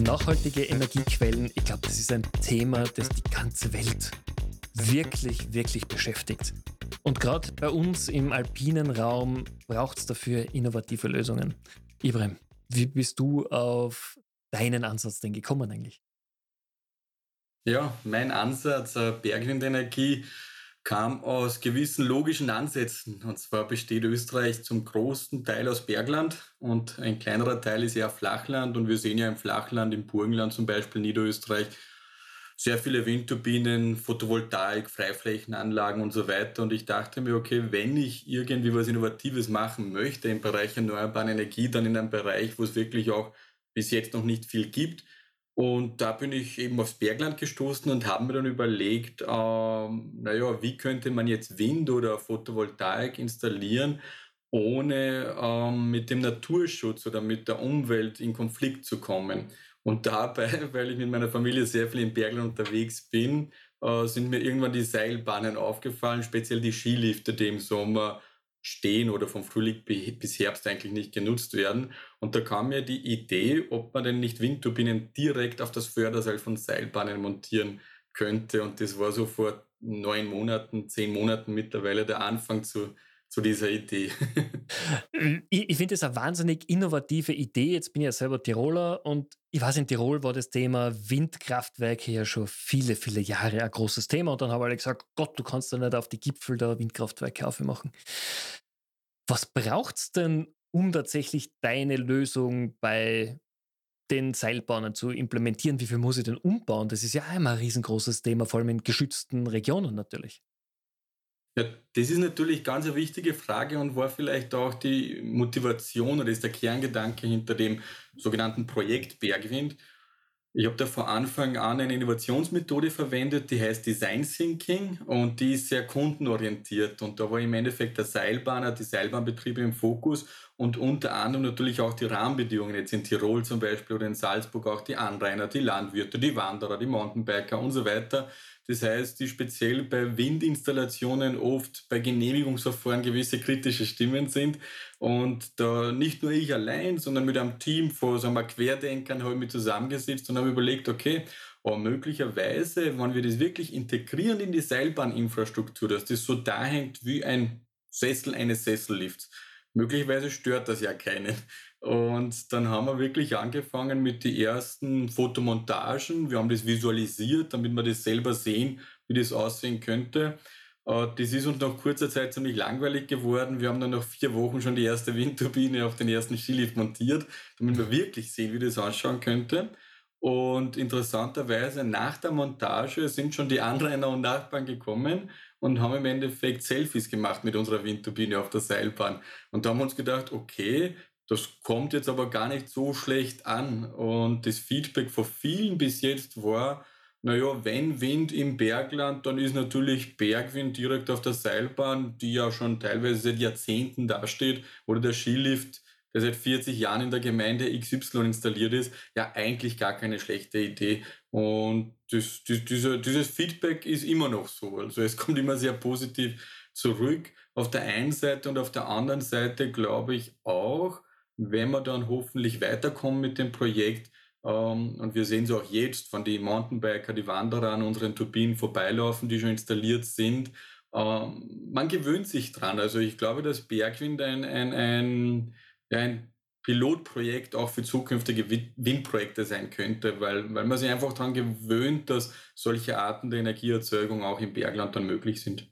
Nachhaltige Energiequellen, ich glaube, das ist ein Thema, das die ganze Welt wirklich, wirklich beschäftigt. Und gerade bei uns im alpinen Raum braucht es dafür innovative Lösungen. Ibrahim, wie bist du auf deinen Ansatz denn gekommen eigentlich? Ja, mein Ansatz, äh, Bergwindenergie, kam aus gewissen logischen Ansätzen. Und zwar besteht Österreich zum großen Teil aus Bergland und ein kleinerer Teil ist eher Flachland. Und wir sehen ja im Flachland, im Burgenland zum Beispiel, Niederösterreich, sehr viele Windturbinen, Photovoltaik, Freiflächenanlagen und so weiter. Und ich dachte mir, okay, wenn ich irgendwie was Innovatives machen möchte im Bereich erneuerbare Energie, dann in einem Bereich, wo es wirklich auch bis jetzt noch nicht viel gibt. Und da bin ich eben aufs Bergland gestoßen und habe mir dann überlegt, ähm, naja, wie könnte man jetzt Wind oder Photovoltaik installieren, ohne ähm, mit dem Naturschutz oder mit der Umwelt in Konflikt zu kommen. Und dabei, weil ich mit meiner Familie sehr viel im Bergland unterwegs bin, äh, sind mir irgendwann die Seilbahnen aufgefallen, speziell die Skilifte, die im Sommer stehen oder vom Frühling bis Herbst eigentlich nicht genutzt werden. Und da kam mir die Idee, ob man denn nicht Windturbinen direkt auf das Förderseil von Seilbahnen montieren könnte. Und das war so vor neun Monaten, zehn Monaten mittlerweile der Anfang zu zu dieser Idee. ich, ich finde das eine wahnsinnig innovative Idee. Jetzt bin ich ja selber Tiroler und ich weiß, in Tirol war das Thema Windkraftwerke ja schon viele, viele Jahre ein großes Thema. Und dann haben alle gesagt, Gott, du kannst da nicht auf die Gipfel der Windkraftwerke aufmachen. Was braucht es denn, um tatsächlich deine Lösung bei den Seilbahnen zu implementieren? Wie viel muss ich denn umbauen? Das ist ja immer ein riesengroßes Thema, vor allem in geschützten Regionen natürlich. Ja, das ist natürlich ganz eine wichtige Frage und war vielleicht auch die Motivation oder ist der Kerngedanke hinter dem sogenannten Projekt Bergwind. Ich habe da von Anfang an eine Innovationsmethode verwendet, die heißt Design Thinking und die ist sehr kundenorientiert. Und da war im Endeffekt der Seilbahner, die Seilbahnbetriebe im Fokus und unter anderem natürlich auch die Rahmenbedingungen, jetzt in Tirol zum Beispiel oder in Salzburg auch die Anrainer, die Landwirte, die Wanderer, die Mountainbiker und so weiter das heißt, die speziell bei Windinstallationen oft bei Genehmigungsverfahren gewisse kritische Stimmen sind. Und da nicht nur ich allein, sondern mit einem Team von sagen wir, Querdenkern habe ich mich zusammengesetzt und habe überlegt, okay, aber möglicherweise, wenn wir das wirklich integrieren in die Seilbahninfrastruktur, dass das so da hängt wie ein Sessel eines Sessellifts, möglicherweise stört das ja keinen. Und dann haben wir wirklich angefangen mit den ersten Fotomontagen. Wir haben das visualisiert, damit wir das selber sehen, wie das aussehen könnte. Äh, das ist uns nach kurzer Zeit ziemlich langweilig geworden. Wir haben dann nach vier Wochen schon die erste Windturbine auf den ersten Skilift montiert, damit wir wirklich sehen, wie das ausschauen könnte. Und interessanterweise nach der Montage sind schon die Anrainer und Nachbarn gekommen und haben im Endeffekt Selfies gemacht mit unserer Windturbine auf der Seilbahn. Und da haben wir uns gedacht, okay, das kommt jetzt aber gar nicht so schlecht an. Und das Feedback von vielen bis jetzt war, naja, wenn Wind im Bergland, dann ist natürlich Bergwind direkt auf der Seilbahn, die ja schon teilweise seit Jahrzehnten dasteht, oder der Skilift, der seit 40 Jahren in der Gemeinde XY installiert ist, ja eigentlich gar keine schlechte Idee. Und das, das, dieser, dieses Feedback ist immer noch so. Also es kommt immer sehr positiv zurück. Auf der einen Seite und auf der anderen Seite glaube ich auch, wenn wir dann hoffentlich weiterkommen mit dem Projekt, ähm, und wir sehen es auch jetzt, von die Mountainbiker, die Wanderer an unseren Turbinen vorbeilaufen, die schon installiert sind, ähm, man gewöhnt sich dran. Also ich glaube, dass Bergwind ein, ein, ein, ein Pilotprojekt auch für zukünftige Windprojekte sein könnte, weil, weil man sich einfach daran gewöhnt, dass solche Arten der Energieerzeugung auch im Bergland dann möglich sind.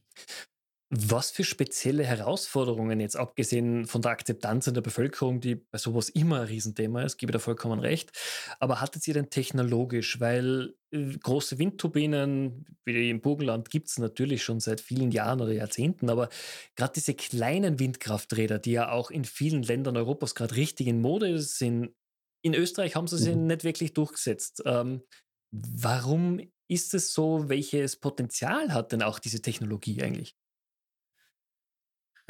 Was für spezielle Herausforderungen jetzt abgesehen von der Akzeptanz in der Bevölkerung, die bei sowas immer ein Riesenthema ist, gebe da vollkommen recht. Aber hattet ihr denn technologisch, weil äh, große Windturbinen wie im Burgenland gibt es natürlich schon seit vielen Jahren oder Jahrzehnten, aber gerade diese kleinen Windkrafträder, die ja auch in vielen Ländern Europas gerade richtig in Mode sind, in Österreich haben sie sich mhm. nicht wirklich durchgesetzt. Ähm, warum ist es so? Welches Potenzial hat denn auch diese Technologie eigentlich?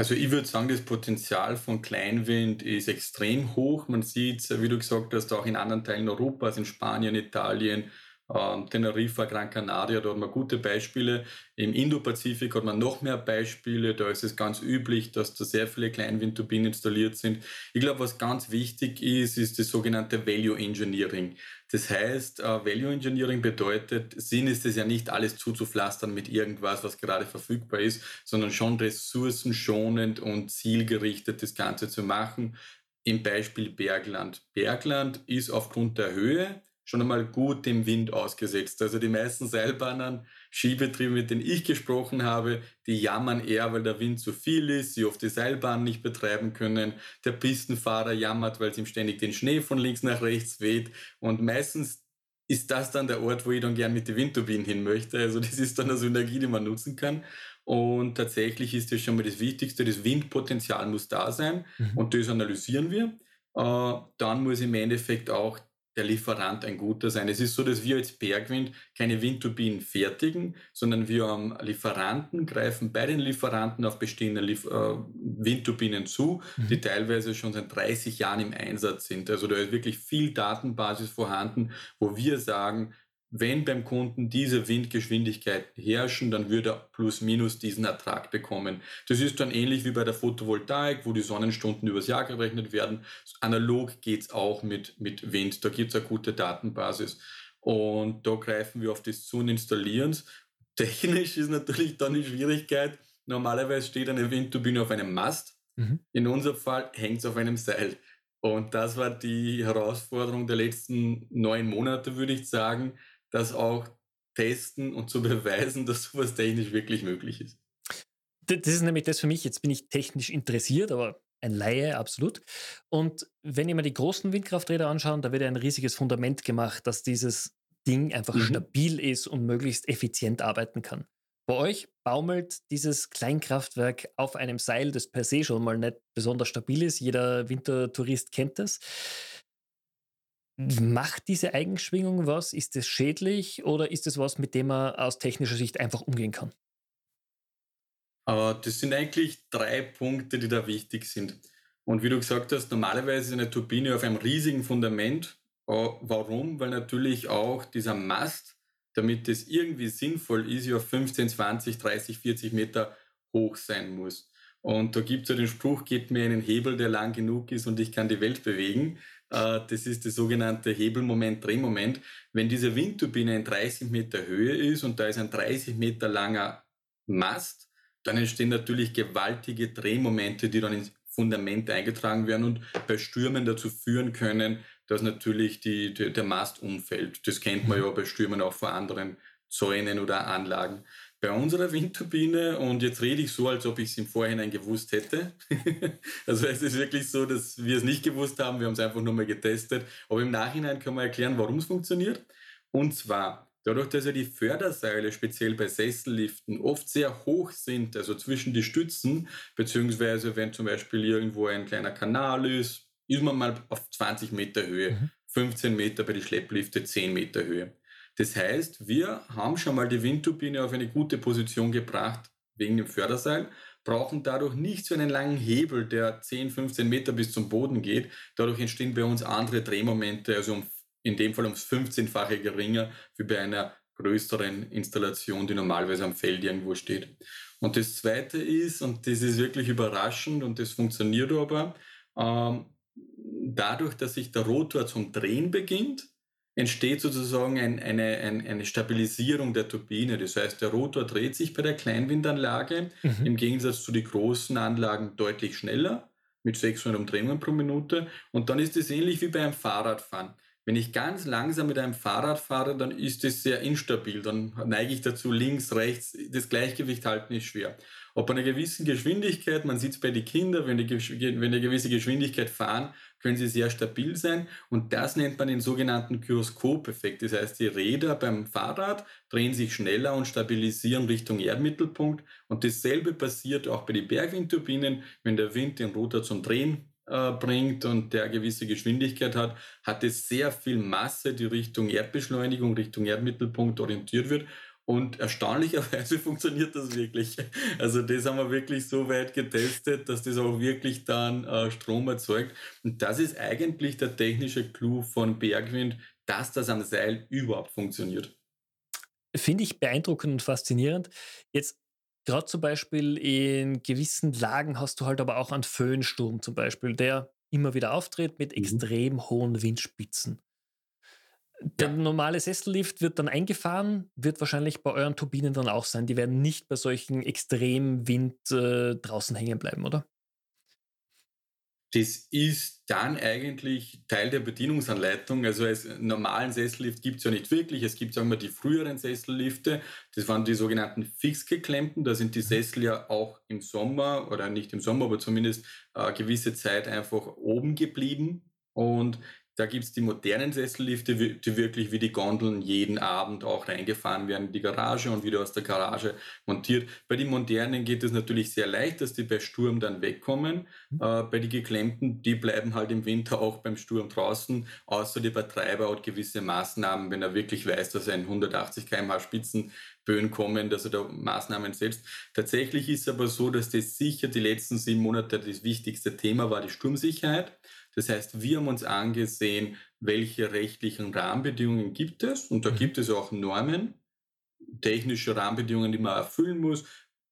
Also ich würde sagen, das Potenzial von Kleinwind ist extrem hoch. Man sieht, wie du gesagt hast, auch in anderen Teilen Europas, in Spanien, Italien, Ähm, Teneriffa, Gran Canaria, da hat man gute Beispiele. Im Indo-Pazifik hat man noch mehr Beispiele. Da ist es ganz üblich, dass da sehr viele Kleinwindturbinen installiert sind. Ich glaube, was ganz wichtig ist, ist das sogenannte Value Engineering. Das heißt, äh, Value Engineering bedeutet, Sinn ist es ja nicht alles zuzupflastern mit irgendwas, was gerade verfügbar ist, sondern schon ressourcenschonend und zielgerichtet das Ganze zu machen. Im Beispiel Bergland. Bergland ist aufgrund der Höhe schon einmal gut dem Wind ausgesetzt. Also die meisten Seilbahnen, Skibetriebe, mit denen ich gesprochen habe, die jammern eher, weil der Wind zu viel ist, sie oft die Seilbahn nicht betreiben können. Der Pistenfahrer jammert, weil es ihm ständig den Schnee von links nach rechts weht. Und meistens ist das dann der Ort, wo ich dann gern mit den Windturbinen hin möchte. Also das ist dann eine Synergie, die man nutzen kann. Und tatsächlich ist das schon mal das Wichtigste, das Windpotenzial muss da sein mhm. und das analysieren wir. Äh, dann muss im Endeffekt auch der Lieferant ein guter sein. Es ist so, dass wir als Bergwind keine Windturbinen fertigen, sondern wir am Lieferanten greifen bei den Lieferanten auf bestehende Lief äh, Windturbinen zu, mhm. die teilweise schon seit 30 Jahren im Einsatz sind. Also da ist wirklich viel Datenbasis vorhanden, wo wir sagen, wenn beim Kunden diese Windgeschwindigkeiten herrschen, dann würde er plus minus diesen Ertrag bekommen. Das ist dann ähnlich wie bei der Photovoltaik, wo die Sonnenstunden übers Jahr gerechnet werden. Analog geht's auch mit, mit Wind. Da gibt's eine gute Datenbasis. Und da greifen wir auf das zu und installieren es. Technisch ist natürlich dann die Schwierigkeit, normalerweise steht eine Windturbine auf einem Mast. Mhm. In unserem Fall hängt es auf einem Seil. Und das war die Herausforderung der letzten neun Monate, würde ich sagen, das auch testen und zu beweisen, dass sowas technisch wirklich möglich ist. Das ist nämlich das für mich, jetzt bin ich technisch interessiert, aber ein Laie, absolut. Und wenn ich mir die großen Windkrafträder anschaue, da wird ein riesiges Fundament gemacht, dass dieses Ding einfach mhm. stabil ist und möglichst effizient arbeiten kann. Bei euch baumelt dieses Kleinkraftwerk auf einem Seil, das per se schon mal nicht besonders stabil ist. Jeder Wintertourist kennt das. Macht diese Eigenschwingung was? Ist es schädlich oder ist es was, mit dem man aus technischer Sicht einfach umgehen kann? Das sind eigentlich drei Punkte, die da wichtig sind. Und wie du gesagt hast, normalerweise ist eine Turbine auf einem riesigen Fundament. Äh, warum? Weil natürlich auch dieser Mast, damit es irgendwie sinnvoll ist, ja 15, 20, 30, 40 Meter hoch sein muss. Und da gibt es ja den Spruch, gebt mir einen Hebel, der lang genug ist und ich kann die Welt bewegen. Äh, das ist das sogenannte Hebelmoment, Drehmoment. Wenn diese Windturbine in 30 Meter Höhe ist und da ist ein 30 Meter langer Mast, dann entstehen natürlich gewaltige Drehmomente, die dann ins Fundament eingetragen werden und bei Stürmen dazu führen können, dass natürlich die, der Mast umfällt. Das kennt man ja bei Stürmen auch von anderen Zäunen oder Anlagen. Bei unserer Windturbine, und jetzt rede ich so, als ob ich es im Vorhinein gewusst hätte. also es ist wirklich so, dass wir es nicht gewusst haben, wir haben es einfach nur mal getestet. Aber im Nachhinein können wir erklären, warum es funktioniert. Und zwar, dadurch, dass ja die Förderseile speziell bei Sesselliften oft sehr hoch sind, also zwischen die Stützen, beziehungsweise wenn zum Beispiel irgendwo ein kleiner Kanal ist, ist man mal auf 20 Meter Höhe, mhm. 15 Meter bei den Schlepplifte, 10 Meter Höhe. Das heißt, wir haben schon mal die Windturbine auf eine gute Position gebracht wegen dem Förderseil, brauchen dadurch nicht so einen langen Hebel, der 10, 15 Meter bis zum Boden geht. Dadurch entstehen bei uns andere Drehmomente, also um, in dem Fall ums 15-fache geringer wie bei einer größeren Installation, die normalerweise am Feld irgendwo steht. Und das Zweite ist, und das ist wirklich überraschend und das funktioniert aber, ähm, dadurch, dass sich der Rotor zum Drehen beginnt, entsteht sozusagen ein, eine, ein, eine Stabilisierung der Turbine. Das heißt, der Rotor dreht sich bei der Kleinwindanlage mhm. im Gegensatz zu den großen Anlagen deutlich schneller mit 600 Umdrehungen pro Minute. Und dann ist es ähnlich wie beim Fahrradfahren. Wenn ich ganz langsam mit einem Fahrrad fahre, dann ist es sehr instabil. Dann neige ich dazu, links, rechts. Das Gleichgewicht halten ist schwer. Ob einer gewissen Geschwindigkeit, man sieht es bei den Kindern, wenn die, wenn die eine gewisse Geschwindigkeit fahren, können sie sehr stabil sein. Und das nennt man den sogenannten Gyroskop-Effekt. Das heißt, die Räder beim Fahrrad drehen sich schneller und stabilisieren Richtung Erdmittelpunkt. Und dasselbe passiert auch bei den Bergwindturbinen. Wenn der Wind den Rotor zum Drehen äh, bringt und der gewisse Geschwindigkeit hat, hat es sehr viel Masse, die Richtung Erdbeschleunigung, Richtung Erdmittelpunkt orientiert wird. Und erstaunlicherweise funktioniert das wirklich. Also das haben wir wirklich so weit getestet, dass das auch wirklich dann äh, Strom erzeugt. Und das ist eigentlich der technische Clou von Bergwind, dass das am Seil überhaupt funktioniert. Finde ich beeindruckend und faszinierend. Jetzt gerade zum Beispiel in gewissen Lagen hast du halt aber auch einen Föhnsturm zum Beispiel, der immer wieder auftritt mit mhm. extrem hohen Windspitzen. Der ja. normale Sessellift wird dann eingefahren, wird wahrscheinlich bei euren Turbinen dann auch sein. Die werden nicht bei solchen extremen Wind äh, draußen hängen bleiben, oder? Das ist dann eigentlich Teil der Bedienungsanleitung. Also als normalen Sessellift gibt es ja nicht wirklich. Es gibt, sagen wir, die früheren Sessellifte. Das waren die sogenannten fixgeklemmten. Da sind die Sessel ja auch im Sommer oder nicht im Sommer, aber zumindest äh, gewisse Zeit einfach oben geblieben. Und da gibt es die modernen Sessellifte, die wirklich wie die Gondeln jeden Abend auch reingefahren werden in die Garage und wieder aus der Garage montiert. Bei den modernen geht es natürlich sehr leicht, dass die bei Sturm dann wegkommen. Mhm. Äh, bei den geklemmten, die bleiben halt im Winter auch beim Sturm draußen, außer der Betreiber hat gewisse Maßnahmen, wenn er wirklich weiß, dass ein 180 km/h Spitzenböen kommen, dass er da Maßnahmen setzt. Tatsächlich ist aber so, dass das sicher die letzten sieben Monate das wichtigste Thema war, die Sturmsicherheit. Das heißt, wir haben uns angesehen, welche rechtlichen Rahmenbedingungen gibt es. Und da mhm. gibt es auch Normen, technische Rahmenbedingungen, die man erfüllen muss.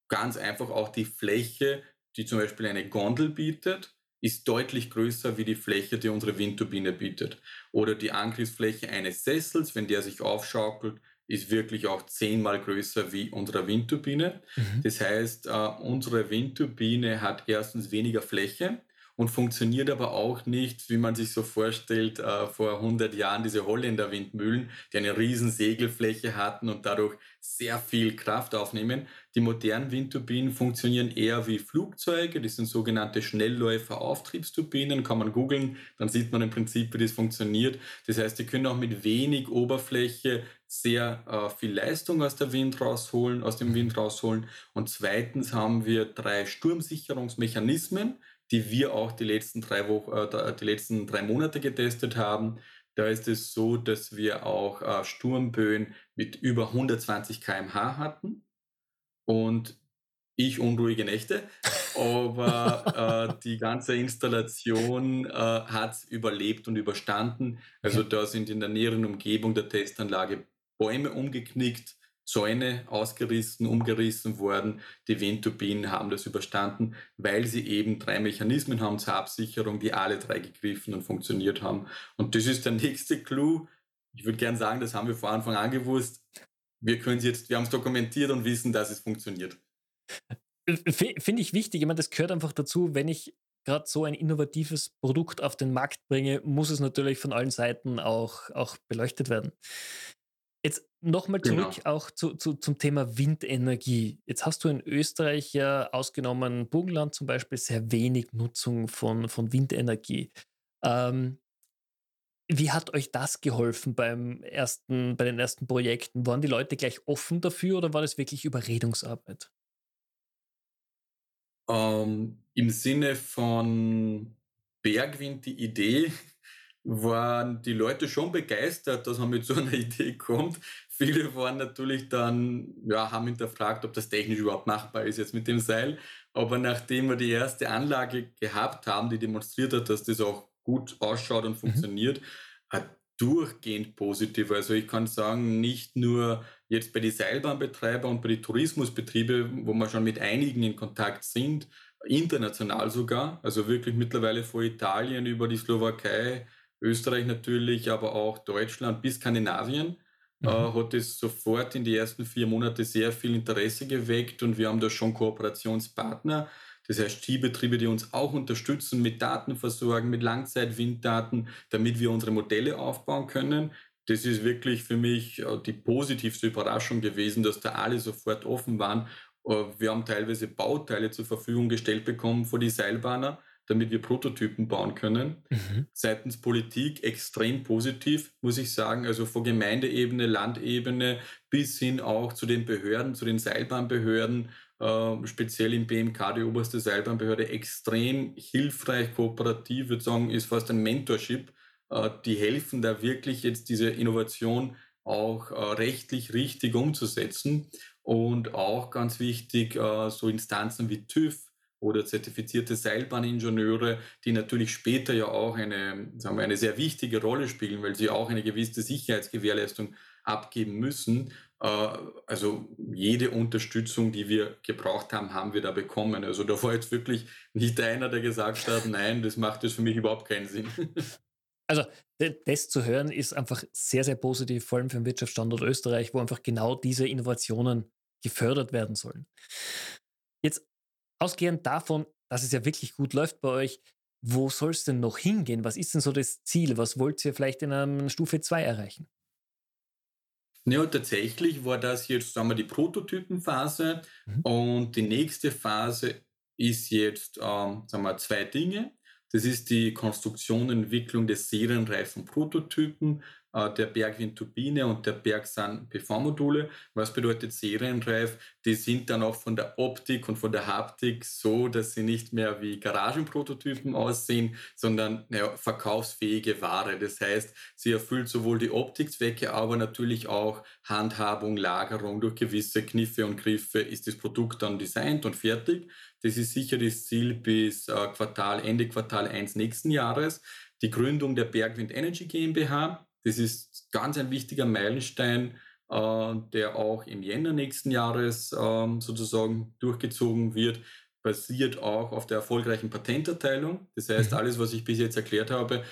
Ganz einfach auch die Fläche, die zum Beispiel eine Gondel bietet, ist deutlich größer wie die Fläche, die unsere Windturbine bietet. Oder die Angriffsfläche eines Sessels, wenn der sich aufschaukelt, ist wirklich auch zehnmal größer wie unsere Windturbine. Mhm. Das heißt, uh, unsere Windturbine hat erstens weniger Fläche, und funktioniert aber auch nicht, wie man sich so vorstellt, äh, vor 100 Jahren diese Holländer Windmühlen, die eine riesen Segelfläche hatten und dadurch sehr viel Kraft aufnehmen. Die modernen Windturbinen funktionieren eher wie Flugzeuge, das sind sogenannte Schnellläufer-Auftriebsturbinen, kann man googeln, dann sieht man im Prinzip, wie das funktioniert. Das heißt, die können auch mit wenig Oberfläche sehr äh, viel Leistung aus der Wind rausholen, aus dem Wind rausholen. Und zweitens haben wir drei Sturmsicherungsmechanismen, die wir auch die letzten drei Wochen, äh, die letzten drei Monate getestet haben. Da ist es so, dass wir auch äh, Sturmböen mit über 120 km/h hatten und ich unruhige Nächte. Aber äh, die ganze Installation äh, hat überlebt und überstanden. Also da sind in der näheren Umgebung der Testanlage Bäume umgeknickt, Zäune ausgerissen, umgerissen worden. Die Windturbinen haben das überstanden, weil sie eben drei Mechanismen haben zur Absicherung, die alle drei gegriffen und funktioniert haben. Und das ist der nächste Clou. Ich würde gerne sagen, das haben wir vor Anfang an gewusst. Wir können jetzt, wir haben es dokumentiert und wissen, dass es funktioniert. Finde ich wichtig. Ich meine, das gehört einfach dazu, wenn ich gerade so ein innovatives Produkt auf den Markt bringe, muss es natürlich von allen Seiten auch, auch beleuchtet werden. Jetzt nochmal zurück genau. auch zu, zu, zum Thema Windenergie. Jetzt hast du in Österreich ja ausgenommen Burgenland zum Beispiel sehr wenig Nutzung von, von Windenergie. Ähm, wie hat euch das geholfen beim ersten, bei den ersten Projekten? Waren die Leute gleich offen dafür oder war das wirklich Überredungsarbeit? Ähm, Im Sinne von Bergwind die Idee, waren die Leute schon begeistert, dass man mit so einer Idee kommt. Viele waren natürlich dann, ja, haben hinterfragt, ob das technisch überhaupt machbar ist jetzt mit dem Seil. Aber nachdem wir die erste Anlage gehabt haben, die demonstriert hat, dass das auch gut ausschaut und mhm. funktioniert, mhm. hat durchgehend positiv. Also ich kann sagen, nicht nur jetzt bei den Seilbahnbetreiber und bei den Tourismusbetriebe, wo wir schon mit einigen in Kontakt sind, international sogar, also wirklich mittlerweile vor Italien über die Slowakei, Österreich natürlich, aber auch Deutschland bis Skandinavien. Mhm. Äh, hat es sofort in die ersten vier Monate sehr viel Interesse geweckt und wir haben da schon Kooperationspartner. Das heißt, Skibetriebe, die uns auch unterstützen mit Daten versorgen, mit Langzeitwinddaten, damit wir unsere Modelle aufbauen können. Das ist wirklich für mich äh, die positivste Überraschung gewesen, dass da alle sofort offen waren. Äh, wir haben teilweise Bauteile zur Verfügung gestellt bekommen für die Seilbahner damit wir Prototypen bauen können. Mhm. Seitens Politik extrem positiv, muss ich sagen. Also von Gemeindeebene, Landebene bis hin auch zu den Behörden, zu den Seilbahnbehörden, äh, speziell im BMK, die oberste Seilbahnbehörde, extrem hilfreich, kooperativ, würde sagen, ist fast ein Mentorship. Äh, die helfen da wirklich jetzt diese Innovation auch äh, rechtlich richtig umzusetzen. Und auch ganz wichtig, äh, so Instanzen wie TÜV, oder zertifizierte Seilbahningenieure, die natürlich später ja auch eine, sagen wir, eine sehr wichtige Rolle spielen, weil sie auch eine gewisse Sicherheitsgewährleistung abgeben müssen. Äh, also jede Unterstützung, die wir gebraucht haben, haben wir da bekommen. Also da war jetzt wirklich nicht einer, der gesagt hat, nein, das macht jetzt für mich überhaupt keinen Sinn. Also das zu hören ist einfach sehr, sehr positiv, vor allem für den Wirtschaftsstandort Österreich, wo einfach genau diese Innovationen gefördert werden sollen. Ausgehend davon, dass es ja wirklich gut läuft bei euch, wo soll es denn noch hingehen? Was ist denn so das Ziel? Was wollt ihr vielleicht in einer Stufe 2 erreichen? Ja, tatsächlich war das jetzt, sagen wir, die Prototypenphase mhm. und die nächste Phase ist jetzt, ähm, sagen wir, zwei Dinge. Das ist die Konstruktion und Entwicklung des serienreifen Prototypen der Bergwindturbine und der Bergsan PV-Module. Was bedeutet serienreif? Die sind dann auch von der Optik und von der Haptik so, dass sie nicht mehr wie Garagenprototypen aussehen, sondern ja, verkaufsfähige Ware. Das heißt, sie erfüllt sowohl die Optikzwecke, aber natürlich auch Handhabung, Lagerung. Durch gewisse Kniffe und Griffe ist das Produkt dann designt und fertig. Das ist sicher das Ziel bis äh, Quartal, Ende Quartal 1 nächsten Jahres. Die Gründung der Bergwind Energy GmbH das ist ganz ein wichtiger Meilenstein, äh, der auch im Jänner nächsten Jahres äh, sozusagen durchgezogen wird, basiert auch auf der erfolgreichen Patenterteilung. Das heißt, mhm. alles, was ich bis jetzt erklärt habe,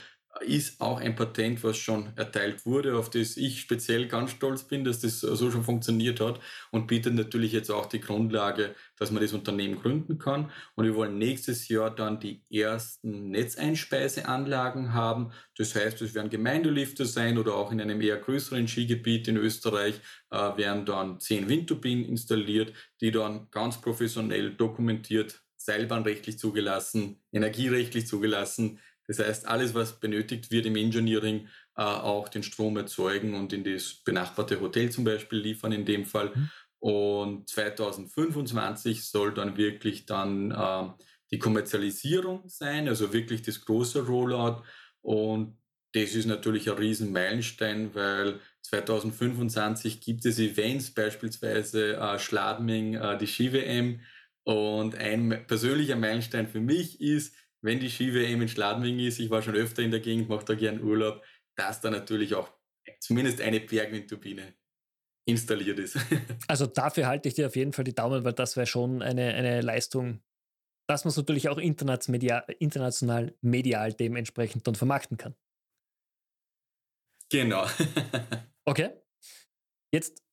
ist auch ein Patent, was schon erteilt wurde, auf das ich speziell ganz stolz bin, dass das so schon funktioniert hat und bietet natürlich jetzt auch die Grundlage, dass man das Unternehmen gründen kann. Und wir wollen nächstes Jahr dann die ersten Netzeinspeiseanlagen haben. Das heißt, es werden Gemeindelifte sein oder auch in einem eher größeren Skigebiet in Österreich äh, werden dann zehn Windturbinen installiert, die dann ganz professionell dokumentiert seilbahnrechtlich zugelassen, energierechtlich zugelassen, das heißt, alles, was benötigt wird im Engineering, äh, auch den Strom erzeugen und in das benachbarte Hotel zum Beispiel liefern in dem Fall. Mhm. Und 2025 soll dann wirklich dann äh, die Kommerzialisierung sein, also wirklich das große Rollout. Und das ist natürlich ein riesen Meilenstein, weil 2025 gibt es Events, beispielsweise äh, Schladming, äh, die Ski-WM. Und ein persönlicher Meilenstein für mich ist, wenn die Ski-WM in Schladming ist, ich war schon öfter in der Gegend, mache da gern Urlaub, dass da natürlich auch zumindest eine Bergwindturbine installiert ist. Also dafür halte ich dir auf jeden Fall die Daumen, weil das wäre schon eine, eine Leistung, dass man es natürlich auch international medial dementsprechend dann vermarkten kann. Genau. okay. Jetzt,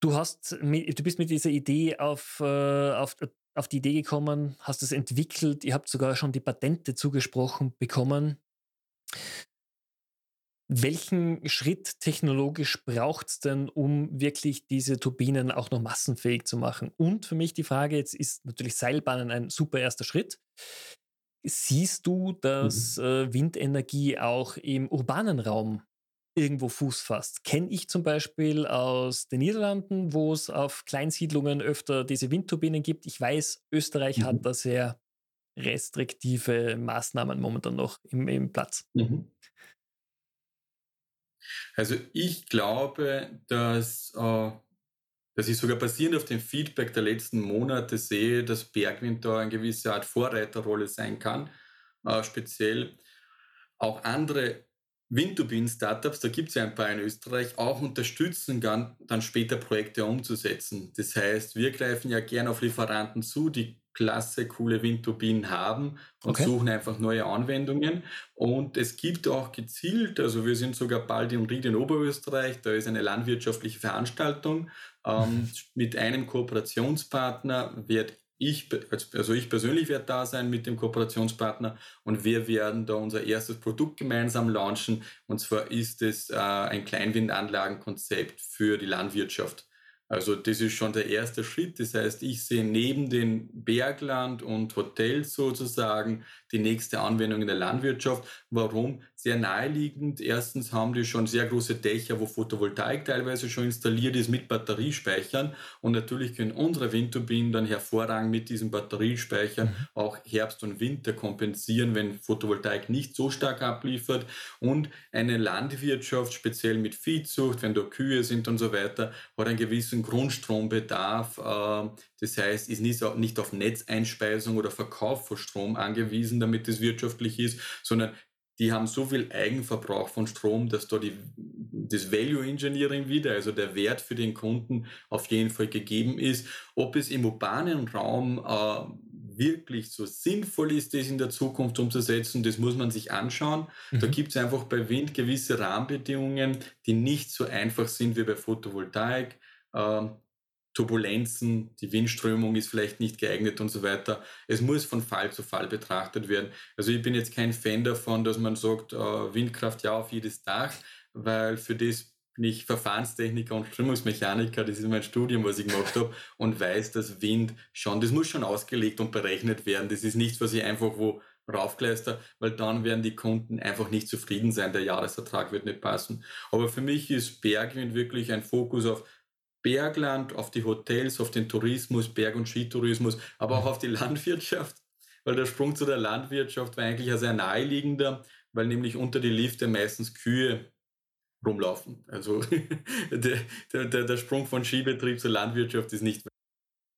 du hast, du bist mit dieser Idee auf, äh, auf auf die Idee gekommen, hast es entwickelt, ihr habt sogar schon die Patente zugesprochen bekommen. Welchen Schritt technologisch braucht es denn, um wirklich diese Turbinen auch noch massenfähig zu machen? Und für mich die Frage, jetzt ist natürlich Seilbahnen ein super erster Schritt. Siehst du, dass mhm. äh, Windenergie auch im urbanen Raum irgendwo Fuß fasst. Kenne ich zum Beispiel aus den Niederlanden, wo es auf Kleinsiedlungen öfter diese Windturbinen gibt. Ich weiß, Österreich mhm. hat da sehr restriktive Maßnahmen momentan noch im, im Platz. Mhm. Also ich glaube, dass, äh, dass ich sogar basierend auf dem Feedback der letzten Monate sehe, dass Bergwind da eine gewisse Art Vorreiterrolle sein kann. Äh, speziell auch andere Windturbinen-Startups, da gibt es ja ein paar in Österreich, auch unterstützen kann, dann später Projekte umzusetzen. Das heißt, wir greifen ja gern auf Lieferanten zu, die klasse, coole Windturbinen haben und okay. suchen einfach neue Anwendungen. Und es gibt auch gezielt, also wir sind sogar bald in Ried in Oberösterreich, da ist eine landwirtschaftliche Veranstaltung. Ähm, mit einem Kooperationspartner wird ich, also ich persönlich werde da sein mit dem Kooperationspartner und wir werden da unser erstes Produkt gemeinsam launchen. Und zwar ist es äh, ein Kleinwindanlagenkonzept für die Landwirtschaft. Also das ist schon der erste Schritt. Das heißt, ich sehe neben den Bergland und Hotels sozusagen die nächste Anwendung in der Landwirtschaft. Warum? Sehr naheliegend. Erstens haben die schon sehr große Dächer, wo Photovoltaik teilweise schon installiert ist mit Batteriespeichern. Und natürlich können unsere Windturbinen dann hervorragend mit diesen Batteriespeichern mhm. auch Herbst und Winter kompensieren, wenn Photovoltaik nicht so stark abliefert. Und eine Landwirtschaft, speziell mit Viehzucht, wenn da Kühe sind und so weiter, hat einen gewissen Grundstrombedarf. Äh, das heißt, ist nicht auf Netzeinspeisung oder Verkauf von Strom angewiesen, damit es wirtschaftlich ist, sondern die haben so viel Eigenverbrauch von Strom, dass da die, das Value Engineering wieder, also der Wert für den Kunden auf jeden Fall gegeben ist. Ob es im urbanen Raum äh, wirklich so sinnvoll ist, das in der Zukunft umzusetzen, das muss man sich anschauen. Mhm. Da gibt es einfach bei Wind gewisse Rahmenbedingungen, die nicht so einfach sind wie bei Photovoltaik. Äh, Turbulenzen, die Windströmung ist vielleicht nicht geeignet und so weiter. Es muss von Fall zu Fall betrachtet werden. Also ich bin jetzt kein Fan davon, dass man sagt, äh, Windkraft ja auf jedes Dach, weil für das bin ich Verfahrenstechniker und Strömungsmechaniker, das ist mein Studium, was ich gemacht habe, und weiß, dass Wind schon, das muss schon ausgelegt und berechnet werden. Das ist nichts, was ich einfach wo raufkleister, weil dann werden die Kunden einfach nicht zufrieden sein, der Jahresertrag wird nicht passen. Aber für mich ist Bergwind wirklich ein Fokus auf Bergland, auf die Hotels, auf den Tourismus, Berg- und Skitourismus, aber auch auf die Landwirtschaft, weil der Sprung zu der Landwirtschaft war eigentlich ein sehr naheliegender, weil nämlich unter die Lifte meistens Kühe rumlaufen. Also der, der, der Sprung von Skibetrieb zur Landwirtschaft ist nicht.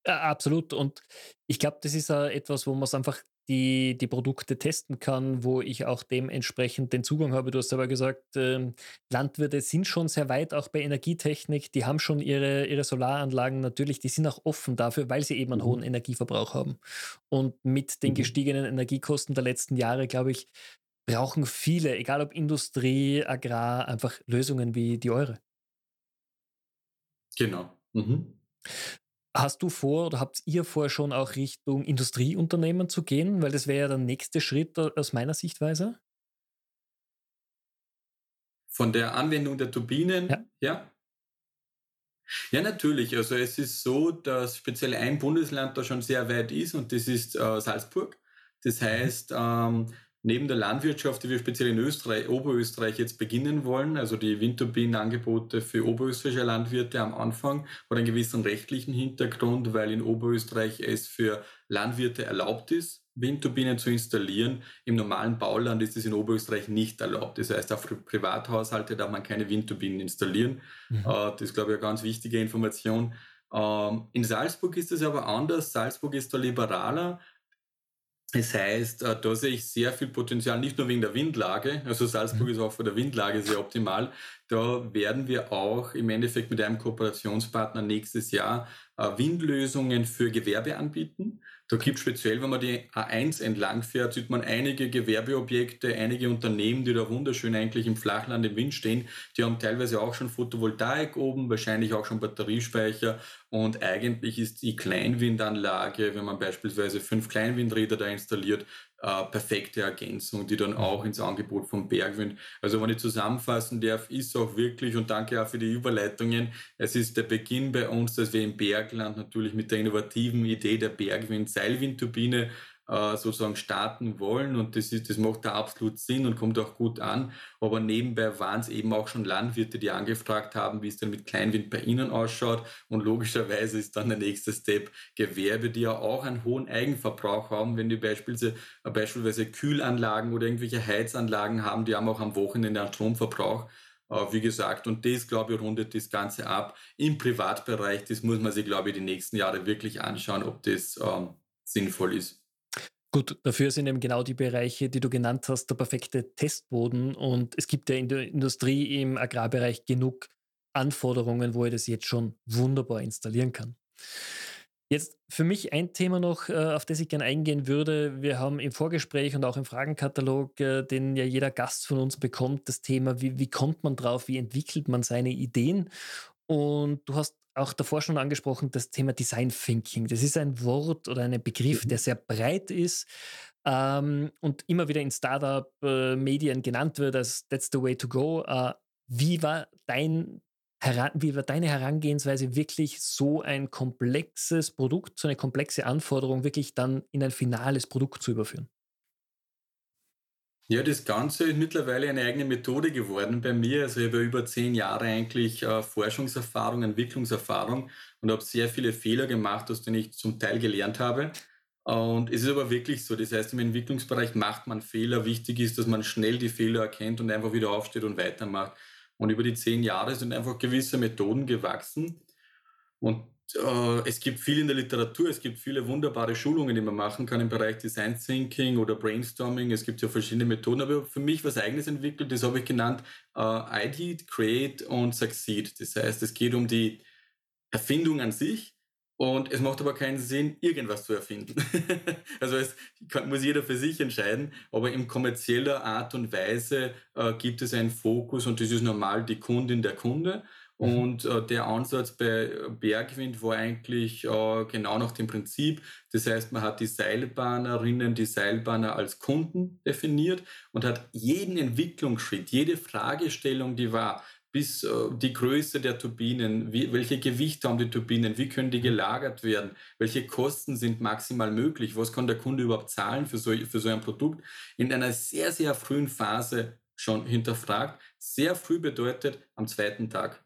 Ja, absolut. Und ich glaube, das ist etwas, wo man es einfach die, die Produkte testen kann, wo ich auch dementsprechend den Zugang habe. Du hast aber gesagt, äh, Landwirte sind schon sehr weit, auch bei Energietechnik. Die haben schon ihre, ihre Solaranlagen natürlich, die sind auch offen dafür, weil sie eben einen mhm. hohen Energieverbrauch haben. Und mit den mhm. gestiegenen Energiekosten der letzten Jahre, glaube ich, brauchen viele, egal ob Industrie, Agrar, einfach Lösungen wie die eure. Genau. Mhm. Hast du vor oder habt ihr vor, schon auch Richtung Industrieunternehmen zu gehen? Weil das wäre ja der nächste Schritt aus meiner Sichtweise. Von der Anwendung der Turbinen, ja. ja. Ja, natürlich. Also es ist so, dass speziell ein Bundesland da schon sehr weit ist und das ist äh, Salzburg. Das mhm. heißt, ähm, neben der Landwirtschaft, die wir speziell in Österreich, Oberösterreich jetzt beginnen wollen, also die Windturbinenangebote für oberösterreichische Landwirte am Anfang, hat einen gewissen rechtlichen Hintergrund, weil in Oberösterreich es für Landwirte erlaubt ist, Windturbinen zu installieren. Im normalen Bauland ist es in Oberösterreich nicht erlaubt. Das heißt, auch für Privathaushalte darf man keine Windturbinen installieren. Mhm. Äh, das ist, glaube ich, eine ganz wichtige Information. Ähm, in Salzburg ist es aber anders. Salzburg ist da liberaler. Das heißt, äh, da sehe ich sehr viel Potenzial, nicht nur wegen der Windlage, also Salzburg mhm. ist auch von der Windlage sehr optimal. Da werden wir auch im Endeffekt mit einem Kooperationspartner nächstes Jahr äh, Windlösungen für Gewerbe anbieten. Da gibt es speziell, wenn man die A1 entlang fährt, sieht man einige Gewerbeobjekte, einige Unternehmen, die da wunderschön eigentlich im Flachland im Wind stehen. Die haben teilweise auch schon Photovoltaik oben, wahrscheinlich auch schon Batteriespeicher. Und eigentlich ist die Kleinwindanlage, wenn man beispielsweise fünf Kleinwindräder da installiert, äh, perfekte Ergänzung, die dann auch ins Angebot von Bergwind. Also wenn ich zusammenfassen darf, ist auch wirklich, und danke auch für die Überleitungen, es ist der Beginn bei uns, dass wir im Bergland natürlich mit der innovativen Idee der Bergwind-Seilwindturbine äh, sozusagen starten wollen und das, ist, das macht da absolut Sinn und kommt auch gut an. Aber nebenbei waren es eben auch schon Landwirte, die angefragt haben, wie es denn mit Kleinwind bei ihnen ausschaut und logischerweise ist dann der nächste Step Gewerbe, die ja auch einen hohen Eigenverbrauch haben, wenn die beispielsweise, äh, beispielsweise Kühlanlagen oder irgendwelche Heizanlagen haben, die haben auch am Wochenende einen Stromverbrauch äh, wie gesagt, und das, glaube ich, rundet das Ganze ab. Im Privatbereich, das muss man sich, glaube ich, die nächsten Jahre wirklich anschauen, ob das ähm, sinnvoll ist. Gut, dafür sind eben genau die Bereiche, die du genannt hast, der perfekte Testboden. Und es gibt ja in der Industrie im Agrarbereich genug Anforderungen, wo ich das jetzt schon wunderbar installieren kann. Jetzt für mich ein Thema noch, äh, auf das ich gerne eingehen würde. Wir haben im Vorgespräch und auch im Fragenkatalog, äh, den ja jeder Gast von uns bekommt, das Thema, wie, wie kommt man drauf, wie entwickelt man seine Ideen. Und du hast auch davor schon angesprochen, das Thema Design Thinking. Das ist ein Wort oder ein Begriff, der mhm. sehr breit ist ähm, und immer wieder in Startup-Medien äh, genannt wird als That's the way to go. Äh, wie, war dein, wie war deine Herangehensweise, wirklich so ein komplexes Produkt, so eine komplexe Anforderung wirklich dann in ein finales Produkt zu überführen? Ja, das Ganze ist mittlerweile eine eigene Methode geworden bei mir. Also ich habe über zehn Jahre eigentlich äh, Forschungserfahrung, Entwicklungserfahrung und habe sehr viele Fehler gemacht, aus denen ich zum Teil gelernt habe. Und es ist aber wirklich so. Das heißt, im Entwicklungsbereich macht man Fehler. Wichtig ist, dass man schnell die Fehler erkennt und einfach wieder aufsteht und weitermacht. Und über die zehn Jahre sind einfach gewisse Methoden gewachsen. Und äh, es gibt viel in der Literatur, es gibt viele wunderbare Schulungen, die man machen kann im Bereich Design Thinking oder Brainstorming. Es gibt ja verschiedene Methoden, aber für mich was eigenes entwickelt, das habe ich genannt äh, ID, Create und Succeed. Das heißt, es geht um die Erfindung an sich und es macht aber keinen Sinn, irgendwas zu erfinden. also es kann, muss jeder für sich entscheiden, aber in kommerzieller Art und Weise äh, gibt es einen Fokus und das ist normal die Kundin, der Kunde. Mhm. Und äh, der Ansatz bei Bergwind war eigentlich äh, genau nach dem Prinzip. Das heißt, man hat die Seilbahnerinnen, die Seilbahner als Kunden definiert und hat jeden Entwicklungsschritt, jede Fragestellung, die war, bis äh, die Größe der Turbinen, wie, welche Gewichte haben die Turbinen, wie können die gelagert werden, welche Kosten sind maximal möglich, was kann der Kunde überhaupt zahlen für so, für so ein Produkt, in einer sehr, sehr frühen Phase schon hinterfragt. Sehr früh bedeutet am zweiten Tag.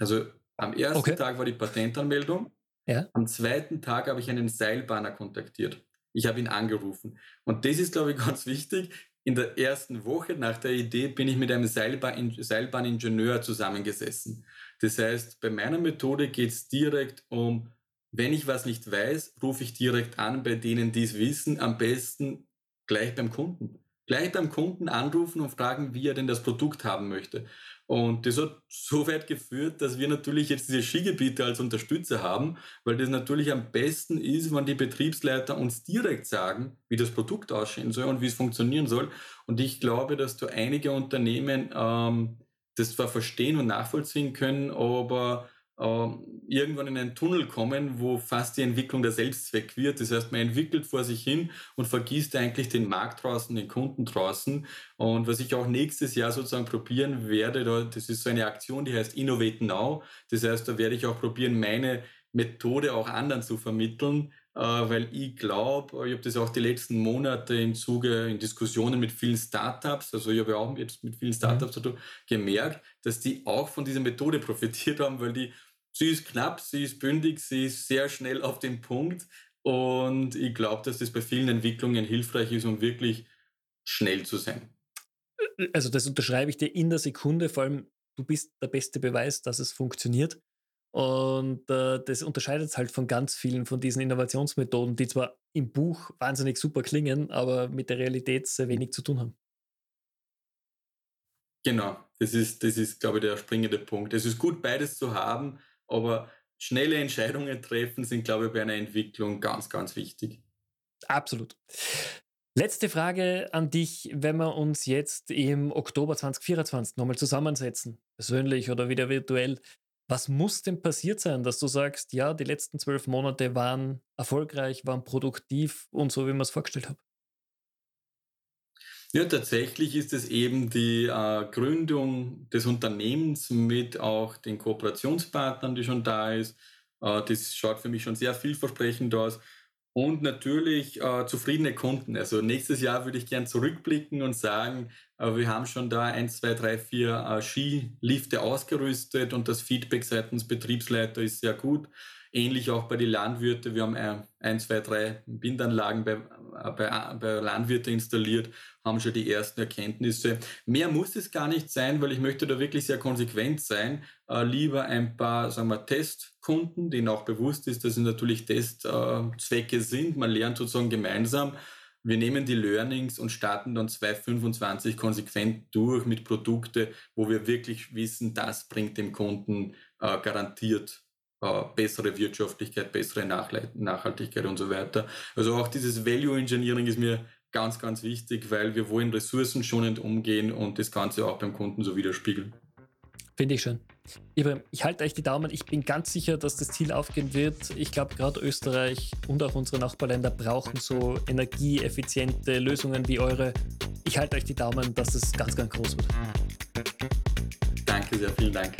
Also am ersten okay. Tag war die Patentanmeldung, ja. am zweiten Tag habe ich einen Seilbahner kontaktiert. Ich habe ihn angerufen. Und das ist, glaube ich, ganz wichtig in der ersten Woche nach der Idee bin ich mit einem Seilbahn Seilbahningenieur zusammengesessen. Das heißt, bei meiner Methode geht es direkt um, wenn ich was nicht weiß, rufe ich direkt an bei denen, die es wissen, am besten gleich beim Kunden. Gleich beim Kunden anrufen und fragen, wie er denn das Produkt haben möchte. Und das hat so weit geführt, dass wir natürlich jetzt diese Skigebiete als Unterstützer haben, weil das natürlich am besten ist, wenn die Betriebsleiter uns direkt sagen, wie das Produkt aussehen soll und wie es funktionieren soll. Und ich glaube, dass da einige Unternehmen ähm, das zwar verstehen und nachvollziehen können, aber irgendwann in einen Tunnel kommen, wo fast die Entwicklung der Selbstzweck wird. Das heißt, man entwickelt vor sich hin und vergisst eigentlich den Markt draußen, den Kunden draußen. Und was ich auch nächstes Jahr sozusagen probieren werde, das ist so eine Aktion, die heißt Innovate Now. Das heißt, da werde ich auch probieren, meine Methode auch anderen zu vermitteln, äh, weil ich glaube, ich habe das auch die letzten Monate im Zuge in Diskussionen mit vielen Startups, also ich habe ja auch jetzt mit vielen mhm. Startups mhm. gemerkt, dass die auch von dieser Methode profitiert haben, weil die Sie ist knapp, sie ist bündig, sie ist sehr schnell auf den Punkt. Und ich glaube, dass das bei vielen Entwicklungen hilfreich ist, um wirklich schnell zu sein. Also das unterschreibe ich dir in der Sekunde, vor allem du bist der beste Beweis, dass es funktioniert. Und äh, das unterscheidet es halt von ganz vielen von diesen Innovationsmethoden, die zwar im Buch wahnsinnig super klingen, aber mit der Realität sehr wenig zu tun haben. Genau, das ist, das ist, glaube ich, der springende Punkt. Es ist gut, beides zu haben, aber schnelle Entscheidungen treffen sind, glaube ich, bei einer Entwicklung ganz, ganz wichtig. Absolut. Letzte Frage an dich, wenn wir uns jetzt im Oktober 2024 nochmal zusammensetzen, persönlich oder wieder virtuell. Was muss denn passiert sein, dass du sagst, ja, die letzten zwölf Monate waren erfolgreich, waren produktiv und so, wie man es vorgestellt hat? Ja, tatsächlich ist es eben die äh, Gründung des Unternehmens mit auch den Kooperationspartnern, die schon da ist. Äh, das schaut für mich schon sehr vielversprechend aus. Und natürlich äh, zufriedene Kunden. Also nächstes Jahr würde ich gern zurückblicken und sagen, äh, wir haben schon da 1, 2, 3, 4 Skilifte ausgerüstet und das Feedback seitens Betriebsleiter ist sehr gut. Ähnlich auch bei den Landwirten. Wir haben ein, ein zwei, drei Bindanlagen bei, bei, bei Landwirten installiert, haben schon die ersten Erkenntnisse. Mehr muss es gar nicht sein, weil ich möchte da wirklich sehr konsequent sein. Äh, lieber ein paar, sagen wir, Testkunden, denen auch bewusst ist, dass es natürlich Testzwecke äh, sind. Man lernt sozusagen gemeinsam. Wir nehmen die Learnings und starten dann 2025 konsequent durch mit Produkten, wo wir wirklich wissen, das bringt dem Kunden äh, garantiert äh, bessere Wirtschaftlichkeit, bessere Nachhaltigkeit und so weiter. Also auch dieses Value Engineering ist mir ganz, ganz wichtig, weil wir wollen ressourcenschonend umgehen und das Ganze auch beim Kunden so widerspiegeln. Finde ich schön. Ibrahim, ich halte euch die Daumen. Ich bin ganz sicher, dass das Ziel aufgehen wird. Ich glaube, gerade Österreich und auch unsere Nachbarländer brauchen so energieeffiziente Lösungen wie eure. Ich halte euch die Daumen, dass es ganz, ganz groß wird. Danke sehr, vielen Dank.